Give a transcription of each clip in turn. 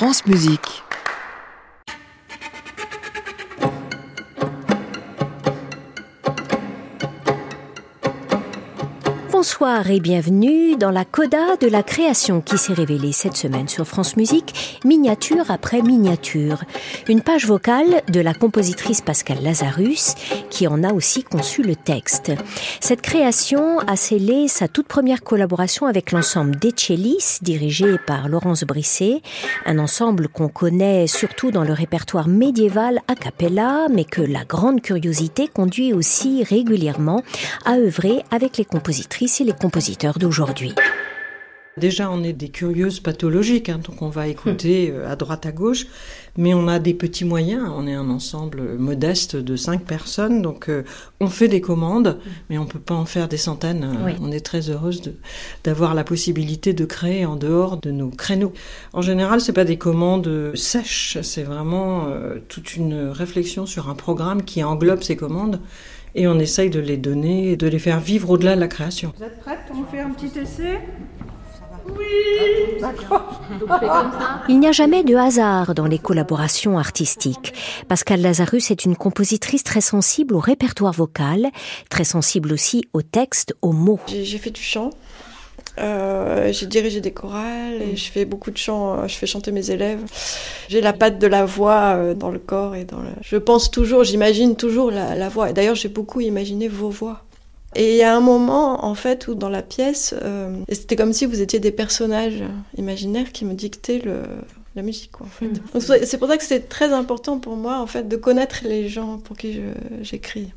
France Musique. Bonsoir et bienvenue dans la coda de la création qui s'est révélée cette semaine sur France Musique, miniature après miniature. Une page vocale de la compositrice Pascal Lazarus qui en a aussi conçu le texte. Cette création a scellé sa toute première collaboration avec l'ensemble Decellis, dirigé par Laurence Brisset, un ensemble qu'on connaît surtout dans le répertoire médiéval a cappella, mais que la grande curiosité conduit aussi régulièrement à œuvrer avec les compositrices les compositeurs d'aujourd'hui. Déjà, on est des curieuses pathologiques, hein, donc on va écouter euh, à droite à gauche, mais on a des petits moyens. On est un ensemble modeste de cinq personnes, donc euh, on fait des commandes, mais on peut pas en faire des centaines. Oui. On est très heureuse d'avoir la possibilité de créer en dehors de nos créneaux. En général, c'est pas des commandes euh, sèches, c'est vraiment euh, toute une réflexion sur un programme qui englobe ces commandes. Et on essaye de les donner, de les faire vivre au-delà de la création. Vous êtes prête On fait un petit essai Il n'y a jamais de hasard dans les collaborations artistiques. Pascal Lazarus est une compositrice très sensible au répertoire vocal, très sensible aussi au texte, aux mots. J'ai fait du chant. Euh, j'ai dirigé des chorales et je fais beaucoup de chants. euh, Je fais chanter mes élèves. J'ai la patte de la voix euh, dans le corps et dans le. Je pense toujours, j'imagine toujours la, la voix. Et d'ailleurs, j'ai beaucoup imaginé vos voix. Et il y a un moment, en fait, où dans la pièce, euh, c'était comme si vous étiez des personnages imaginaires qui me dictaient le, la musique, quoi, en fait. Donc, C'est pour ça que c'est très important pour moi, en fait, de connaître les gens pour qui j'écris.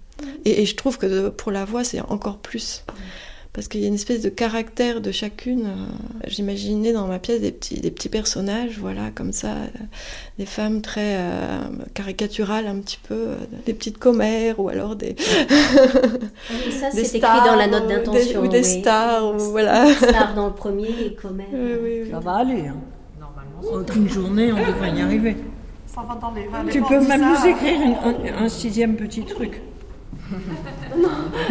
Et, et je trouve que de- pour la voix, c'est encore plus. Parce qu'il y a une espèce de caractère de chacune. euh, J'imaginais dans ma pièce des petits, des petits personnages, voilà, comme ça, euh, des femmes très euh, caricaturales un petit peu, des petites commères ou alors des, ça, des stars, ou des, ou des stars, ou voilà. Stars dans le premier et commères. Oui, oui, oui. Ça va aller. Hein. Normalement, en une journée, on devrait y arriver. Ça va dans les vins. Tu peux même nous écrire un sixième petit truc.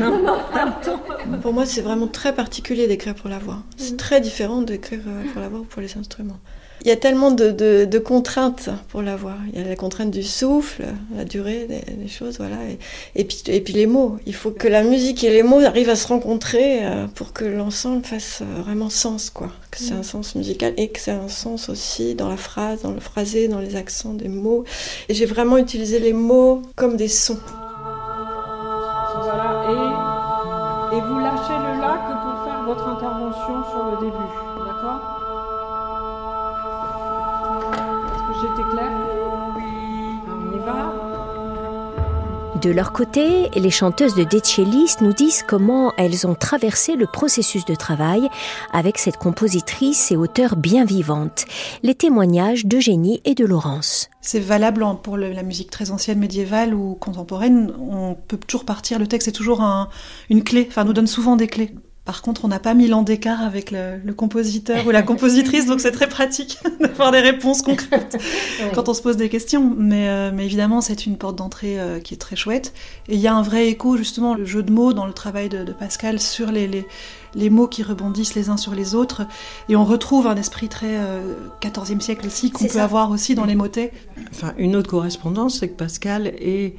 Non, non, temps. Pour moi, c'est vraiment très particulier d'écrire pour la voix. C'est très différent d'écrire euh, pour la voix ou pour les instruments. Il y a tellement de, contraintes pour la voix. Il y a la contrainte du souffle, la durée des, choses, voilà. Et, et puis, et puis les mots. Il faut que la musique et les mots arrivent à se rencontrer euh, pour que l'ensemble fasse euh, vraiment sens, quoi. Que c'est un sens musical et que c'est un sens aussi dans la phrase, dans le phrasé, dans les accents des mots. Et j'ai vraiment utilisé les mots comme des sons. Et, vous lâchez le que pour faire votre intervention sur le début, d'accord? Est-ce que j'étais claire? Oui. On y va? De leur côté, les chanteuses de Decellis nous disent comment elles ont traversé le processus de travail avec cette compositrice et auteure bien vivante. Les témoignages d'Eugénie et de Laurence. C'est valable pour la musique très ancienne, médiévale ou contemporaine. On peut toujours partir, le texte est toujours un- une clé, enfin nous donne souvent des clés. Par contre, on n'a pas mille ans d'écart avec le, le compositeur ou la compositrice, donc c'est très pratique d'avoir des réponses concrètes quand on se pose des questions. Mais, euh, mais évidemment, c'est une porte d'entrée euh, qui est très chouette. Et il y a un vrai écho, justement, le jeu de mots dans le travail de, de Pascal sur les, les, les mots qui rebondissent les uns sur les autres. Et on retrouve un esprit très euh, 14e siècle aussi, qu'on peut ça. avoir aussi dans les motets. Enfin, une autre correspondance, c'est que Pascal est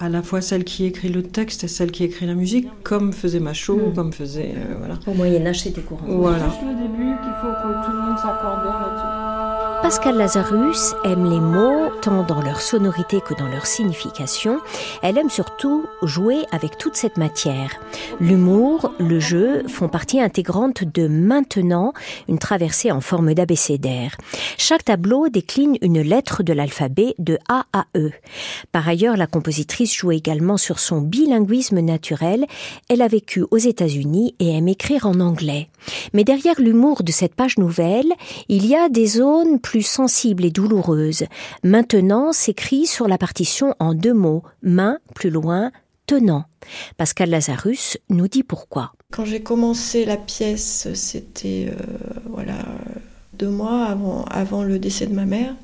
à la fois celle qui écrit le texte et celle qui écrit la musique, comme faisait Machaut, Mm. comme faisait. euh, voilà. Au Moyen-Âge, c'était courant. Voilà. Juste le début qu'il faut que tout le monde s'accorde bien là-dessus. Pascal Lazarus aime les mots tant dans leur sonorité que dans leur signification. Elle aime surtout jouer avec toute cette matière. L'humour, le jeu font partie intégrante de Maintenant, une traversée en forme d'abécédaire. Chaque tableau décline une lettre de l'alphabet de A à E. Par ailleurs, la compositrice joue également sur son bilinguisme naturel. Elle a vécu aux États-Unis et aime écrire en anglais. Mais derrière l'humour de cette page nouvelle, il y a des zones plus sensibles et douloureuses. Maintenant s'écrit sur la partition en deux mots, main plus loin, tenant. Pascal Lazarus nous dit pourquoi. Quand j'ai commencé la pièce, c'était euh, voilà deux mois avant, le décès de ma mère.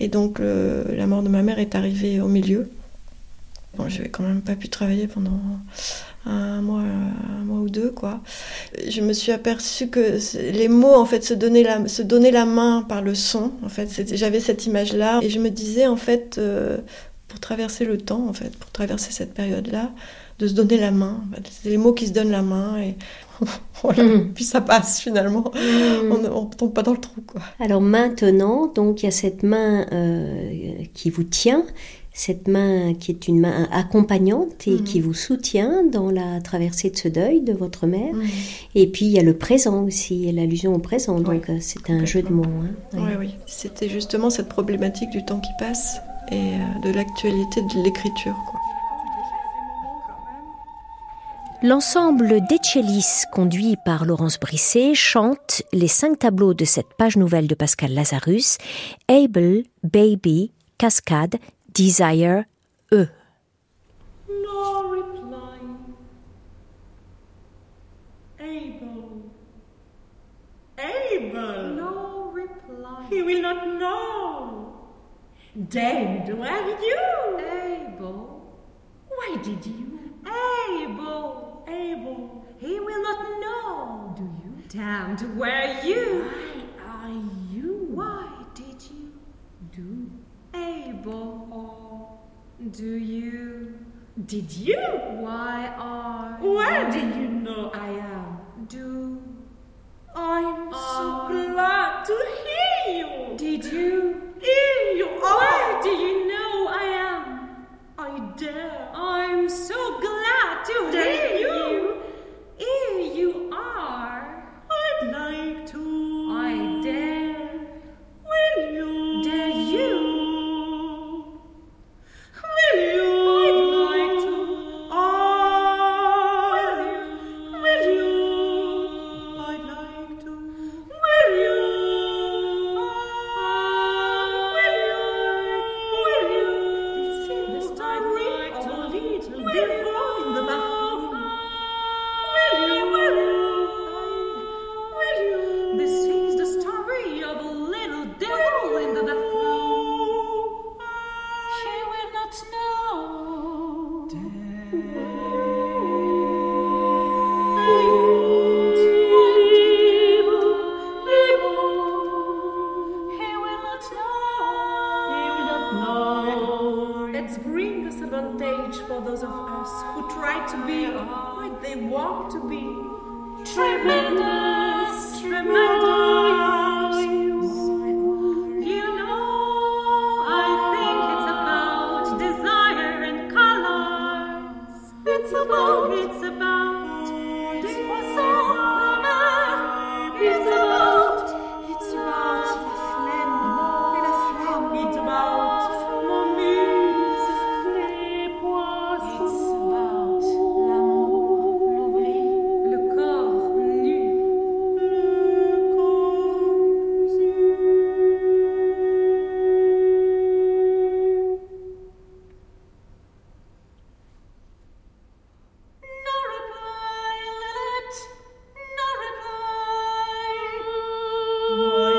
Et donc la mort de ma mère est arrivée au milieu. Bon, j'avais quand même pas pu travailler pendant un mois, un mois ou deux, quoi. Je me suis aperçue que les mots, en fait, se donnaient la, se donnaient la main par le son. En fait, j'avais cette image-là et je me disais, en fait, euh, pour traverser le temps, en fait, pour traverser cette période-là, de se donner la main. C'est les mots qui se donnent la main et voilà. Mm. Puis ça passe finalement. Mm. On ne tombe pas dans le trou. Quoi. Alors maintenant, donc il y a cette main euh, qui vous tient, cette main qui est une main accompagnante et qui vous soutient dans la traversée de ce deuil de votre mère. Et puis il y a le présent aussi, l'allusion au présent. Donc euh, c'est un jeu de mots. Hein. Oui, oui. C'était justement cette problématique du temps qui passe et euh, de l'actualité de l'écriture. L'ensemble d'Echelis, conduit par Laurence Brisset, chante les cinq tableaux de cette page nouvelle de Pascal Lazarus Able, Baby, Cascade, Desire, E. No reply. Able. Able. No reply. He will not know. Dead, where are you? Able. Why did you? Able. able. He will not know. Do you? Damned, where are you? Why are you? Why did you do? Able. Do you? Did you? Why are Where did you know I am? Do I'm so glad to hear you. Did you? Hear you. Where do you know I am? I dare. I'm so glad to hear and bring this advantage for those of us who try to be what they want to be. Tremendous, tremendous. Lord.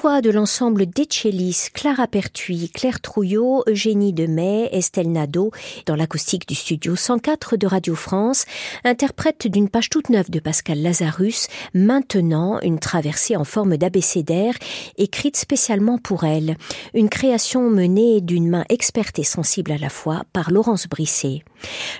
Voix de l'ensemble d'Echelis, Clara Pertuis, Claire Trouillot, Eugénie Demey, Estelle Nadeau, dans l'acoustique du studio 104 de Radio France, interprètent d'une page toute neuve de Pascal Lazarus, maintenant une traversée en forme d'abécédaire, écrite spécialement pour elle. Une création menée d'une main experte et sensible à la fois par Laurence Brisset.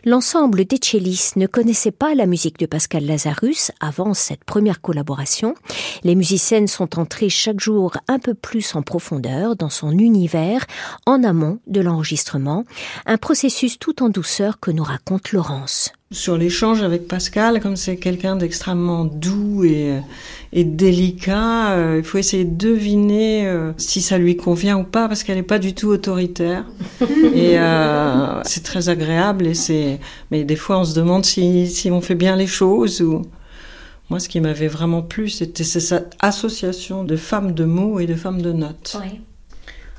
L'ensemble d'Echelis ne connaissait pas la musique de Pascal Lazarus avant cette première collaboration. Les musiciennes sont entrées chaque jour un peu plus en profondeur dans son univers en amont de l'enregistrement, un processus tout en douceur que nous raconte Laurence. Sur l'échange avec Pascal, comme c'est quelqu'un d'extrêmement doux et, et délicat, euh, il faut essayer de deviner euh, si ça lui convient ou pas, parce qu'elle n'est pas du tout autoritaire. et euh, c'est très agréable. Et c'est, mais des fois, on se demande si, si on fait bien les choses ou. Moi, ce qui m'avait vraiment plu, c'était cette association de femmes de mots et de femmes de notes. Ouais.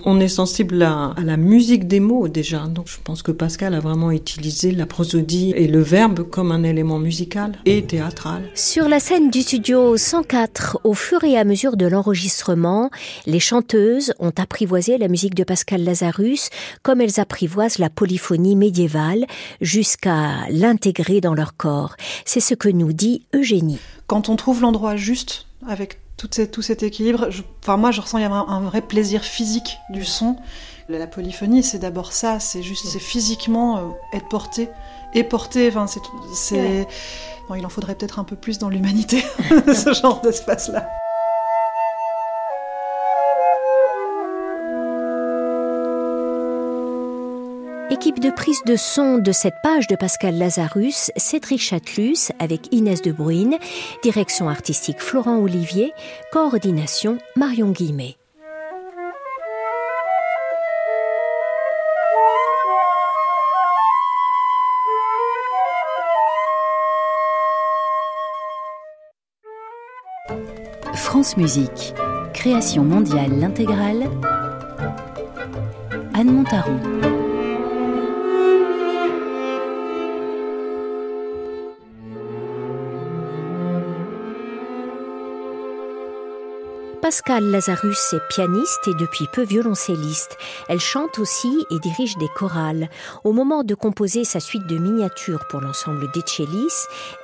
On est sensible à, à, la musique des mots déjà, donc je pense que Pascal a vraiment utilisé la prosodie et le verbe comme un élément musical et théâtral. Sur la scène du studio 104, au fur et à mesure de l'enregistrement, les chanteuses ont apprivoisé la musique de Pascal Lazarus comme elles apprivoisent la polyphonie médiévale jusqu'à l'intégrer dans leur corps. C'est ce que nous dit Eugénie. Quand on trouve l'endroit juste avec tout, cette, tout cet équilibre. Je, enfin, moi, je ressens il y a un, un, vrai plaisir physique du son. La polyphonie, c'est d'abord ça. C'est juste, c'est physiquement euh, être porté et porté. Enfin, c'est, c'est... Bon, il en faudrait peut-être un peu plus dans l'humanité, ce genre d'espace-là. Équipe de prise de son de cette page de Pascal Lazarus, Cédric Chatelus avec Inès de Bruyne, direction artistique Florent Olivier, coordination Marion Guillemet. France Musique, création mondiale l'intégrale, Anne Montaron. Pascal Lazarus est pianiste et depuis peu violoncelliste. Elle chante aussi et dirige des chorales. Au moment de composer sa suite de miniatures pour l'ensemble d'Echelis,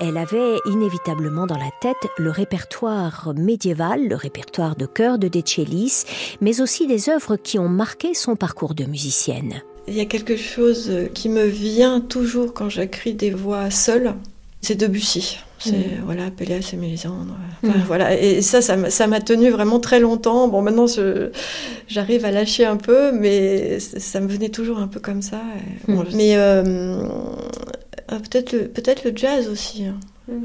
elle avait inévitablement dans la tête le répertoire médiéval, le répertoire de chœur de Dechelis, mais aussi des œuvres qui ont marqué son parcours de musicienne. Il y a quelque chose qui me vient toujours quand j'écris des voix seules, c'est Debussy. C'est mmh. voilà, Péléas et Mélisandre. Enfin, mmh. Voilà, et ça, ça m'a tenu vraiment très longtemps. Bon, maintenant, j'arrive à lâcher un peu, mais ça me venait toujours un peu comme ça. Et, bon, mmh. Mais euh, peut-être le, jazz aussi. Hein.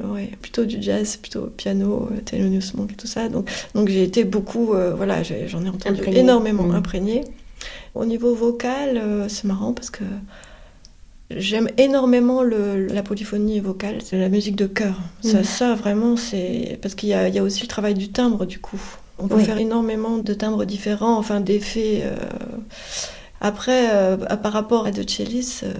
Ouais, plutôt du jazz, plutôt piano, Thelonious Monk tout ça. Donc, donc j'ai été beaucoup, euh, voilà, j'en ai entendu imprégné. énormément imprégné. Au niveau vocal, euh, c'est marrant parce que J'aime énormément le, la polyphonie vocale, c'est la musique de chœur. Mmh. Ça, ça, vraiment, c'est. Parce qu'il y, y, a aussi le travail du timbre, du coup. On peut oui. faire énormément de timbres différents, enfin d'effets. Euh... Après, euh, par rapport à De Chellis, euh,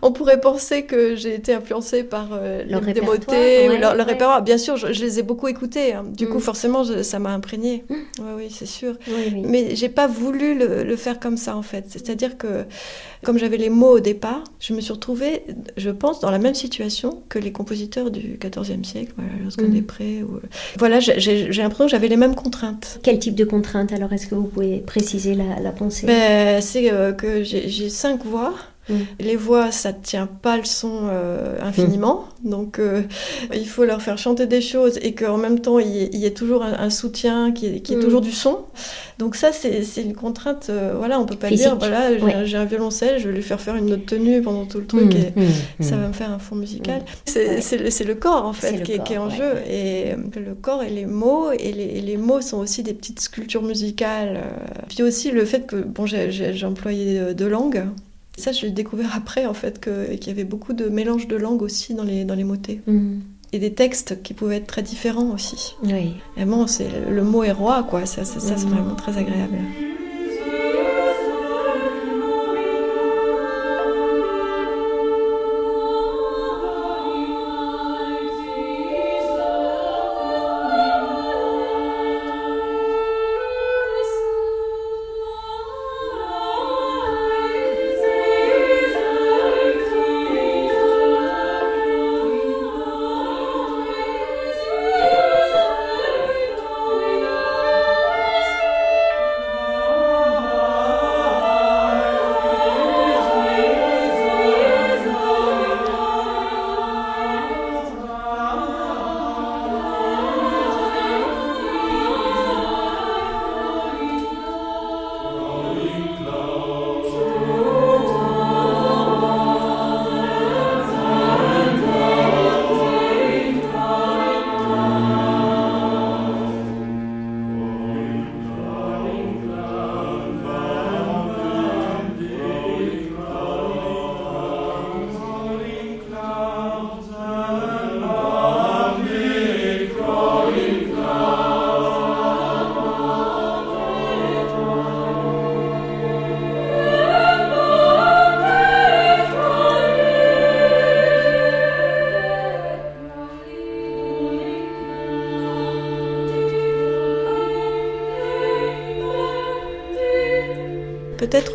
on pourrait penser que j'ai été influencée par euh, le les démotés ouais, ou leur, leur répertoire. Bien sûr, je, je, les ai beaucoup écoutés. Hein. Du mm. coup, forcément, je, ça m'a imprégnée. Mm. Oui, oui, c'est sûr. Oui, oui. Mais j'ai pas voulu le, le, faire comme ça, en fait. C'est-à-dire que, comme j'avais les mots au départ, je me suis retrouvée, je pense, dans la même situation que les compositeurs du XIVe siècle, voilà, Josquin mm. Ou... Voilà, j'ai l'impression que j'avais les mêmes contraintes. Quel type de contraintes Alors, est-ce que vous pouvez préciser la, la pensée? Ben, C'est que j'ai cinq voix. Mmh. Les voix, ça ne tient pas le son euh, infiniment, mmh. donc euh, il faut leur faire chanter des choses et qu'en même temps il y, y, ait toujours un, un soutien qui est, mmh. toujours du son. Donc ça, c'est une contrainte, euh, voilà, on peut pas Physique. dire, voilà, j'ai ouais. un violoncelle, je vais lui faire faire une autre tenue pendant tout le truc et ça va me faire un fond musical. C'est ouais. le, corps en fait qui, corps, qui, est en jeu et le corps et les mots et les, et les, mots sont aussi des petites sculptures musicales. Puis aussi le fait que, bon, j'ai employé deux langues. Ça, j'ai découvert après, en fait, qu'il qu y avait beaucoup de mélange de langues aussi dans les, dans les motets. Mm. Et des textes qui pouvaient être très différents aussi. Oui. Vraiment, le mot est roi, quoi. Ça, ça, ça mm. c'est vraiment très agréable.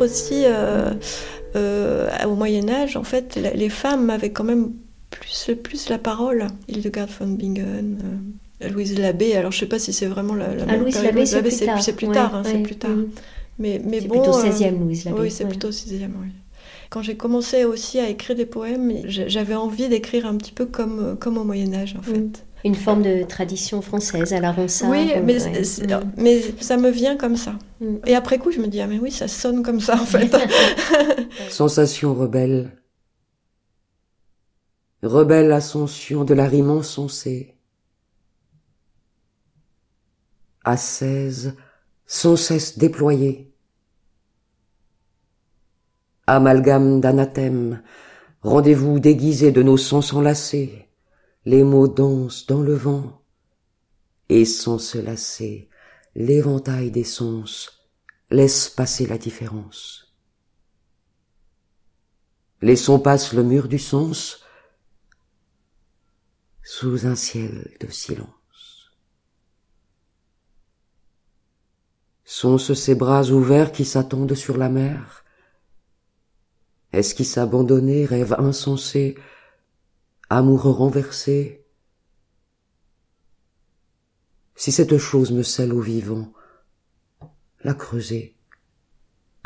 Peut-être aussi euh, euh, au Moyen Âge, en fait, les femmes avaient quand même plus, plus la parole. Hildegard von Bingen, euh, Louise Labbé. Alors je sais pas si c'est vraiment la, la Ah, même Louise. Labbé, c'est plus tard. c'est plus Ouais, tard, hein, c'est ouais, plus tard. mhm. Mais, mais bon, plutôt euh, 16e, Louise Labbé. Oui, c'est ouais. plutôt 6e, oui. Quand j'ai commencé aussi à écrire des poèmes, j'a- j'avais envie d'écrire un petit peu comme, comme au Moyen Âge, en fait. Mm. Une forme de tradition française à la Ronsard. Oui, euh, mais, ouais. Mm. mais ça me vient comme ça. Mm. Et après coup, je me dis, ah mais oui, ça sonne comme ça, en fait. Sensation rebelle. Rebelle ascension de la rime encensée. Ascèse sans cesse déployée. Amalgame d'anathèmes, rendez-vous déguisé de nos sens enlacés. Les mots dansent dans le vent. Et sans se lasser, l'éventail des sens laisse passer la différence. Les sons passent le mur du sens sous un ciel de silence. Sont-ce ces bras ouverts qui s'attendent sur la mer? Esquisse abandonnée, rêve insensé, amour renversé Si cette chose me scelle au vivant, la creuser.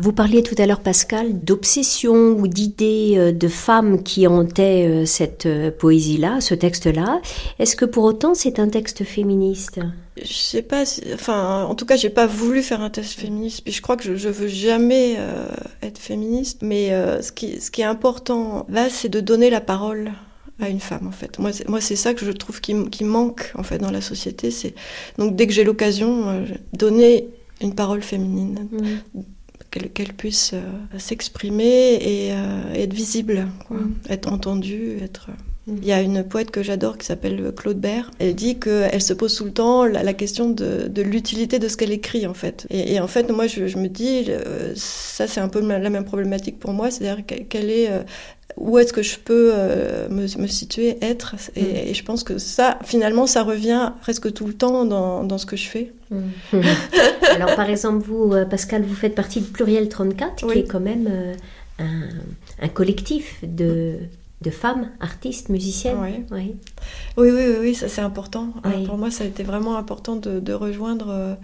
Vous parliez tout à l'heure, Pascal, d'obsession ou d'idées euh, de femmes qui hantaient euh, cette euh, poésie-là, ce texte-là. Est-ce que pour autant c'est un texte féministe? Je sais pas, si- enfin, en tout cas, j'ai pas voulu faire un test féministe. Puis je crois que je, je veux jamais euh, être féministe. Mais euh, ce, qui, ce qui est important là, c'est de donner la parole à une femme, en fait. Moi, c'est, moi, c'est ça que je trouve qui, qui manque, en fait, dans la société. C'est donc dès que j'ai l'occasion, euh, donner une parole féminine, qu'elle, qu'elle puisse euh, s'exprimer et euh, être visible, quoi. Mm. être entendue, être. Mm. Il y a une poète que j'adore qui s'appelle Claude Bert. Elle dit qu'elle se pose tout le temps la, la question de, de l'utilité de ce qu'elle écrit, en fait. Et, et en fait, moi, je, je me dis, euh, ça, c'est un peu la même problématique pour moi, c'est-à-dire que- quelle est. où est-ce que je peux euh, me, me situer, être et, Mm. et je pense que ça, finalement, ça revient presque tout le temps dans, dans ce que je fais. Alors par exemple, vous, euh, Pascal, vous faites partie de Pluriel 34, Oui. qui est quand même euh, un, un collectif de, de femmes, artistes, musiciennes. Oui. Oui. Oui, oui, oui, oui, ça c'est important. Pour moi, ça a été vraiment important de, de rejoindre euh,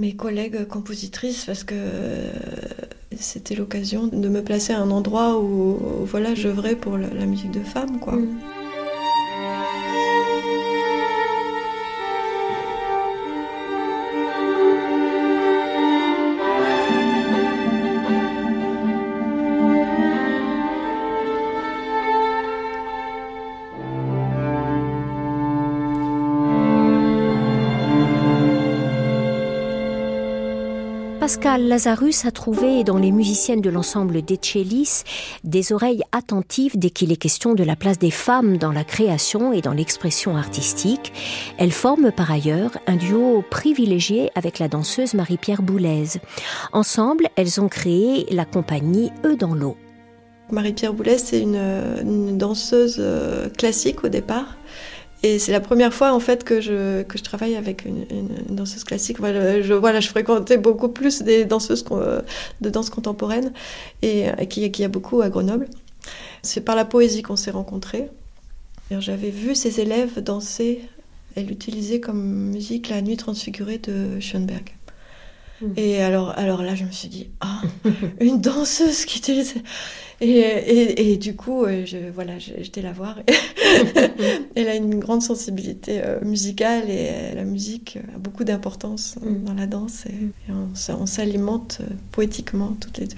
mes collègues compositrices parce que euh, c'était l'occasion de me placer à un endroit où, où, voilà, j'œuvrais pour la, musique de femmes, quoi. Mm. Pascal Lazarus a trouvé dans les musiciennes de l'ensemble d'Echelis des oreilles attentives dès qu'il est question de la place des femmes dans la création et dans l'expression artistique. Elles forment par ailleurs un duo privilégié avec la danseuse Marie-Pierre Boulez. Ensemble, elles ont créé la compagnie Eux dans l'eau. Marie-Pierre Boulez, c'est une, une danseuse euh, classique au départ. Et c'est la première fois en fait que je, que je travaille avec une, une- danseuse classique. Voilà, je, voilà, je fréquentais beaucoup plus des danseuses de danse contemporaine et euh, qui, y a beaucoup à Grenoble. C'est par la poésie qu'on s'est rencontrés. Et J'avais vu ses élèves danser. Elle utilisait comme musique la nuit transfigurée de Schoenberg. Mm. Et alors, alors là, je me suis dit, ah, une danseuse qui utilise. Et, et, et du coup, euh, je, voilà, j'étais la voir. Elle a une grande sensibilité euh, musicale et euh, la musique a beaucoup d'importance Mm. dans la danse. Et, et on, s'alimente poétiquement toutes les deux.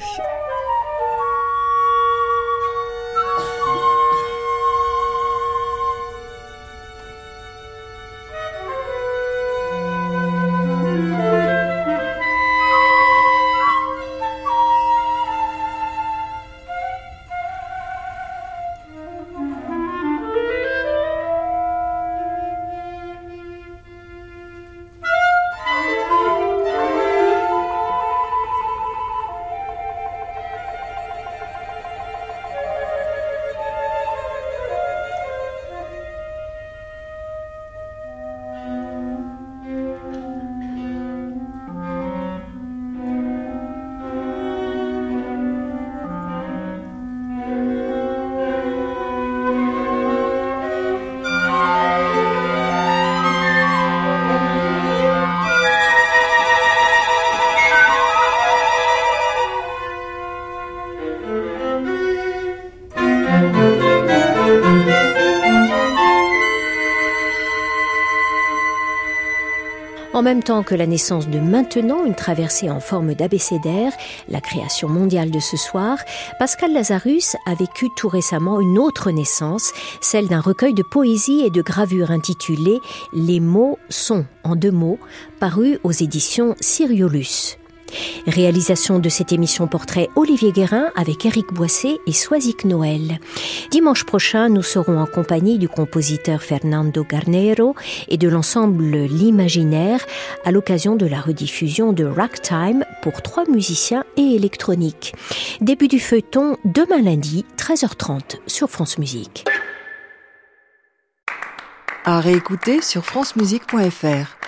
En même temps que la naissance de Maintenant, une traversée en forme d'abécédaire, la création mondiale de ce soir, Pascal Lazarus a vécu tout récemment une autre naissance, celle d'un recueil de poésie et de gravures intitulé Les mots sont, en deux mots, paru aux éditions Siriolus. Réalisation de cette émission portrait Olivier Guérin avec Éric Boissé et Soisic Noël. Dimanche prochain, nous serons en compagnie du compositeur Fernando Garnero et de l'ensemble L'Imaginaire à l'occasion de la rediffusion de Ragtime pour trois musiciens et électroniques. Début du feuilleton demain lundi, 13h30 sur France Musique. À réécouter sur francemusique.fr.